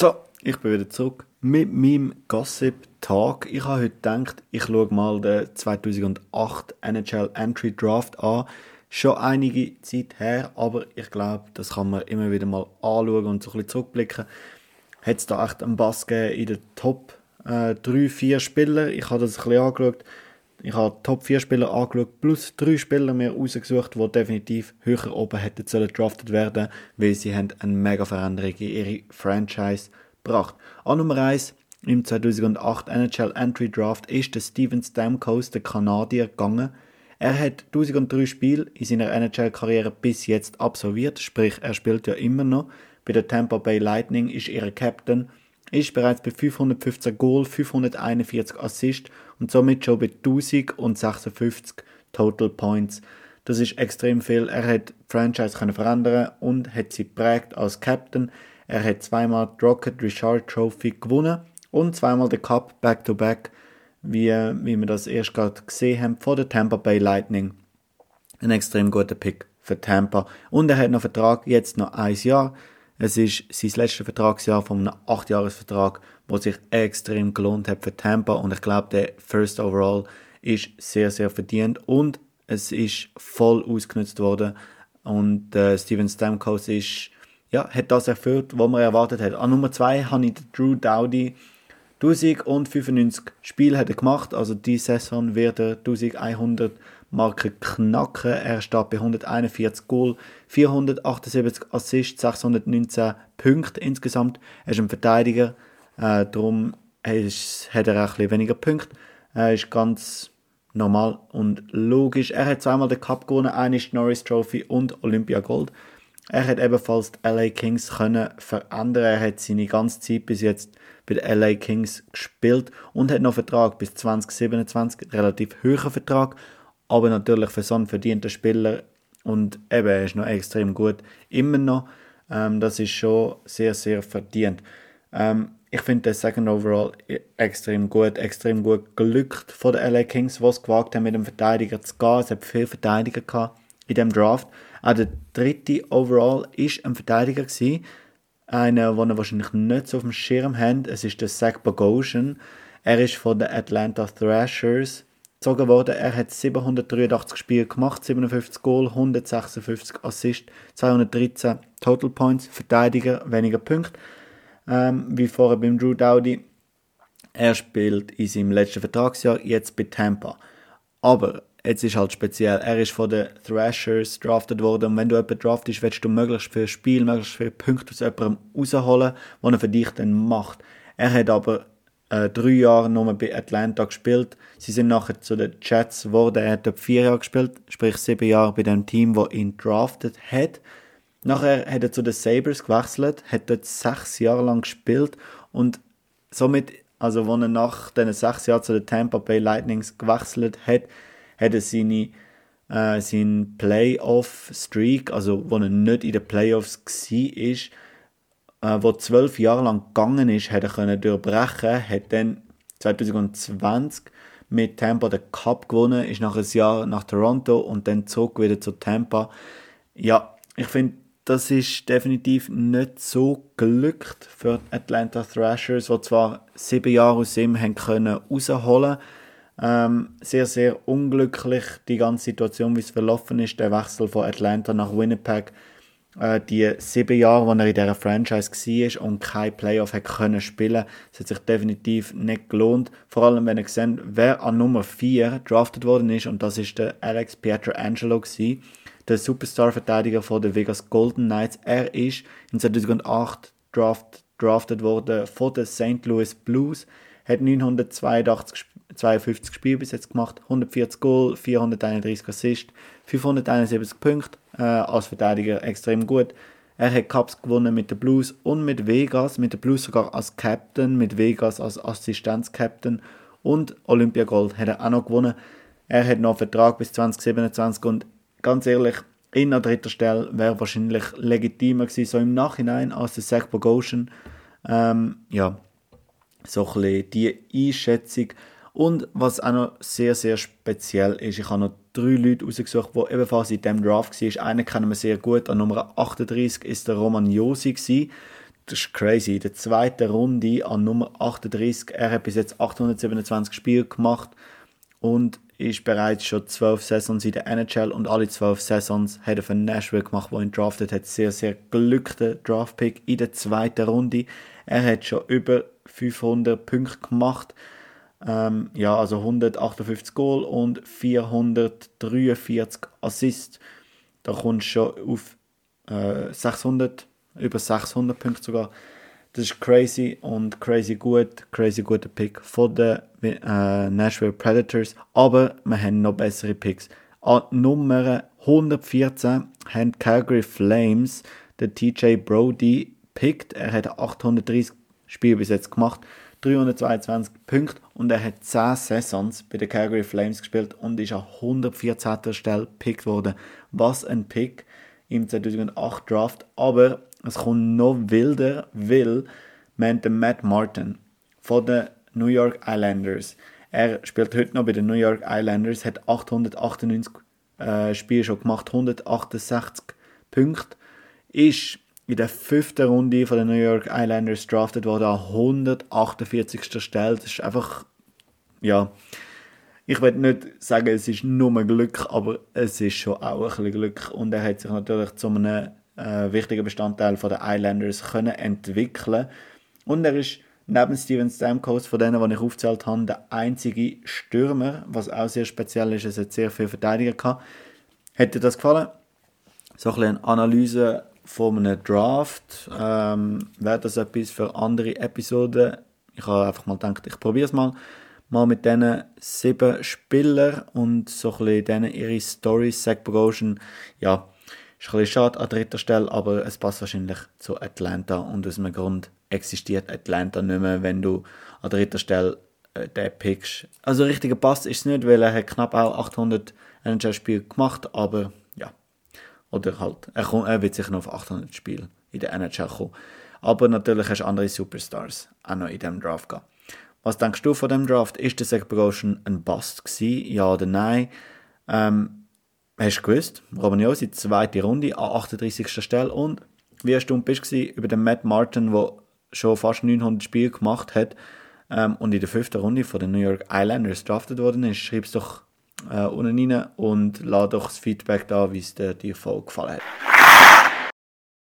So, ich bin wieder zurück mit meinem Gossip-Tag. Ich habe heute gedacht, ich schaue mal den 2008 NHL Entry Draft an. Schon einige Zeit her, aber ich glaube, das kann man immer wieder mal anschauen und so ein bisschen zurückblicken. Hat es da echt einen Bass gegeben in den Top äh, 3, 4 Spieler? Ich habe das ein bisschen angeschaut. Ich habe Top 4 Spieler angeschaut, plus 3 Spieler mir rausgesucht, die definitiv höher oben hätten sollen drafted werden, weil sie haben eine mega Veränderung in ihre Franchise gebracht. An Nummer 1 im 2008 NHL Entry Draft ist der Steven Stamkos, der Kanadier, gegangen. Er hat 1003 Spiele in seiner NHL-Karriere bis jetzt absolviert, sprich er spielt ja immer noch. Bei der Tampa Bay Lightning ist er Captain ist bereits bei 515 Goal, 541 Assists und somit schon bei 1056 Total Points. Das ist extrem viel. Er hat die Franchise können verändern und hat sie prägt als Captain. Er hat zweimal die Rocket Richard Trophy gewonnen und zweimal den Cup back-to-back, wie, wie wir das erst gerade gesehen haben, vor der Tampa Bay Lightning. Ein extrem guter Pick für Tampa. Und er hat noch Vertrag, jetzt noch ein Jahr. Es ist sein letztes Vertragsjahr von einem 8-Jahres-Vertrag, der sich extrem gelohnt hat für Tampa. Und ich glaube, der First Overall ist sehr, sehr verdient. Und es ist voll ausgenutzt worden. Und äh, Steven Stamkos ist, ja, hat das erfüllt, was man erwartet hat. An Nummer 2 habe ich Drew Dowdy 1095 Spiele hat er gemacht, also die Saison wird er 1100 Marke knacken. Er steht bei 141 Goal, 478 Assists, 619 Punkte insgesamt. Er ist ein Verteidiger, äh, darum ist, hat er auch ein weniger Punkte. Er ist ganz normal und logisch. Er hat zweimal den Cup gewonnen, eine Norris Trophy und Olympia Gold. Er hat ebenfalls die LA Kings können verändern. Er hat seine ganze Zeit bis jetzt bei den LA Kings gespielt und hat noch Vertrag bis 2027, relativ hoher Vertrag aber natürlich für so einen verdienten Spieler und eben, er ist noch extrem gut, immer noch, ähm, das ist schon sehr, sehr verdient. Ähm, ich finde den Second Overall extrem gut, extrem gut gelückt von den LA Kings, es gewagt haben, mit dem Verteidiger zu gehen. Es hat viele Verteidiger gehabt in dem Draft. Auch der dritte Overall ist ein Verteidiger gewesen, einer, den er wahrscheinlich nicht so auf dem Schirm hat. Es ist der Zach Bogosian. Er ist von den Atlanta Thrashers gezogen worden. Er hat 783 Spiele gemacht, 57 Goal, 156 Assists, 213 Total Points, Verteidiger, weniger Punkte. Ähm, wie vorher beim Drew Dowdy. Er spielt in seinem letzten Vertragsjahr jetzt bei Tampa. Aber jetzt ist halt speziell, er ist von den Thrashers drafted worden und wenn du jemanden draftest, willst du möglichst viel Spiel, möglichst viele Punkte aus jemandem rausholen, was er für dich dann macht. Er hat aber äh, drei Jahre nur bei Atlanta gespielt. Sie sind nachher zu den Jets geworden. Er hat dort vier Jahre gespielt, sprich sieben Jahre bei dem Team, das ihn drafted hat. Nachher hat er zu den Sabres gewechselt, hat dort sechs Jahre lang gespielt und somit, also als er nach diesen sechs Jahren zu den Tampa Bay Lightnings gewechselt hat, hat er seine äh, seinen Playoff-Streak, also wo er nicht in den Playoffs war, äh, wo zwölf Jahre lang gegangen ist, hat können durchbrechen, hat dann 2020 mit Tampa den Cup gewonnen, ist nach einem Jahr nach Toronto und dann zurück wieder zu Tampa. Ja, ich finde, das ist definitiv nicht so glückt für die Atlanta Thrashers, die zwar sieben Jahre aus ihm haben können rausholen ähm, sehr, sehr unglücklich die ganze Situation, wie es verlaufen ist, der Wechsel von Atlanta nach Winnipeg äh, die sieben Jahre, wo er in dieser Franchise war und kein Playoff hat können spielen, es hat sich definitiv nicht gelohnt. Vor allem, wenn ihr seht, wer an Nummer 4 drafted worden ist, und das ist der Alex Pietrangelo gewesen, der Superstar-Verteidiger von den Vegas Golden Knights. Er ist in 2008 draft, drafted worden von den St. Louis Blues, hat 982 52 Spiele bis jetzt gemacht, 140 Goal, 431 Assists, 571 Punkte, äh, als Verteidiger extrem gut. Er hat Cups gewonnen mit den Blues und mit Vegas, mit den Blues sogar als Captain, mit Vegas als Assistenz-Captain und Olympia Gold hat er auch noch gewonnen. Er hat noch einen Vertrag bis 2027 und ganz ehrlich, in der dritten Stelle wäre wahrscheinlich legitimer gewesen, so im Nachhinein als der Zach Bogosian. Ähm, ja, so ein bisschen die Einschätzung. Und was auch noch sehr, sehr speziell ist, ich habe noch drei Leute rausgesucht, die ebenfalls in diesem Draft waren. Einen kennen wir sehr gut, an Nummer 38 ist der Roman Josi. das ist crazy. In der zweiten Runde an Nummer 38, er hat bis jetzt 827 Spiele gemacht und ist bereits schon zwölf Saisons in der NHL und alle zwölf Saisons hat er für Nashville gemacht, wo ihn draftet hat. Sehr, sehr glücklicher Draftpick in der zweiten Runde. Er hat schon über 500 Punkte gemacht. Ähm, ja, also 158 Goal und 443 Assists. Da kommst du schon auf äh, 600, über 600 Punkte sogar. Das ist crazy und crazy gut, crazy guter Pick von den äh, Nashville Predators. Aber wir haben noch bessere Picks. An Nummer 114 haben Calgary Flames den TJ Brody pickt. Er hat 830 Spiele bis jetzt gemacht, 322 Punkte und er hat 10 Saisons bei den Calgary Flames gespielt und ist an 114. Stelle gepickt worden. Was ein Pick im 2008 Draft. Aber es kommt noch wilder, weil man den Matt Martin von den New York Islanders. Er spielt heute noch bei den New York Islanders, hat 898 äh, Spiele schon gemacht, 168 Punkte, ist in der fünften Runde von den New York Islanders drafted worden an 148. Stelle. Das ist einfach, ja, ich will nicht sagen, es ist nur Glück, aber es ist schon auch ein bisschen Glück. Und er hat sich natürlich zu einem äh, wichtigen Bestandteil von den Islanders können entwickeln. Und er ist neben Steven Stamkos, von denen, die ich aufgezählt habe, der einzige Stürmer, was auch sehr speziell ist. Es hat sehr viele Verteidiger gehabt. Hat dir das gefallen? So ein bisschen eine Analyse von einem Draft. Ähm, Wäre das etwas für andere Episoden? Ich habe einfach mal gedacht, ich probiere es mal. Mal mit diesen sieben Spielern und so ein denen ihre Stories. Zach Bogosian, ja, ist ein bisschen schade an dritter Stelle, aber es passt wahrscheinlich zu Atlanta und aus einem Grund existiert Atlanta nicht mehr, wenn du an dritter Stelle äh, den pickst. Also richtiger Pass ist es nicht, weil er hat knapp auch 800 NHL-Spiele gemacht, aber. Oder halt, er, kommt, er wird sicher noch auf 800 Spiele in der NHL kommen. Aber natürlich hast du andere Superstars auch noch in diesem Draft gehabt. Was denkst du von dem Draft? Ist der Zach Bogosian ein Bust gewesen? Ja oder nein? Ähm, hast du gewusst, Robin Josi, zweite Runde an 38. Stelle und wie hast du bist über den Matt Martin, der schon fast 900 Spiele gemacht hat ähm, und in der fünften Runde von den New York Islanders drafted worden ist, schreib es doch äh, unten rein und lade doch das Feedback da, wie es dir voll gefallen hat.